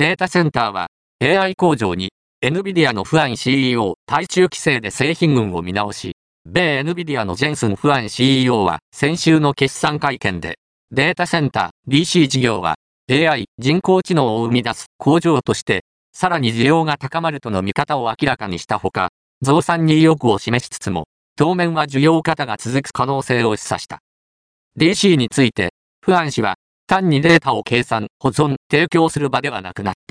データセンターは AI 工場に NVIDIA のフアン CEO 対中規制で製品群を見直し、米 NVIDIA のジェンスン・フアン CEO は先週の決算会見で、データセンター DC 事業は AI 人工知能を生み出す工場として、さらに需要が高まるとの見方を明らかにしたほか、増産に意欲を示しつつも、当面は需要方が続く可能性を示唆した。DC について、フアン氏は、単にデータを計算、保存、提供する場ではなくなった。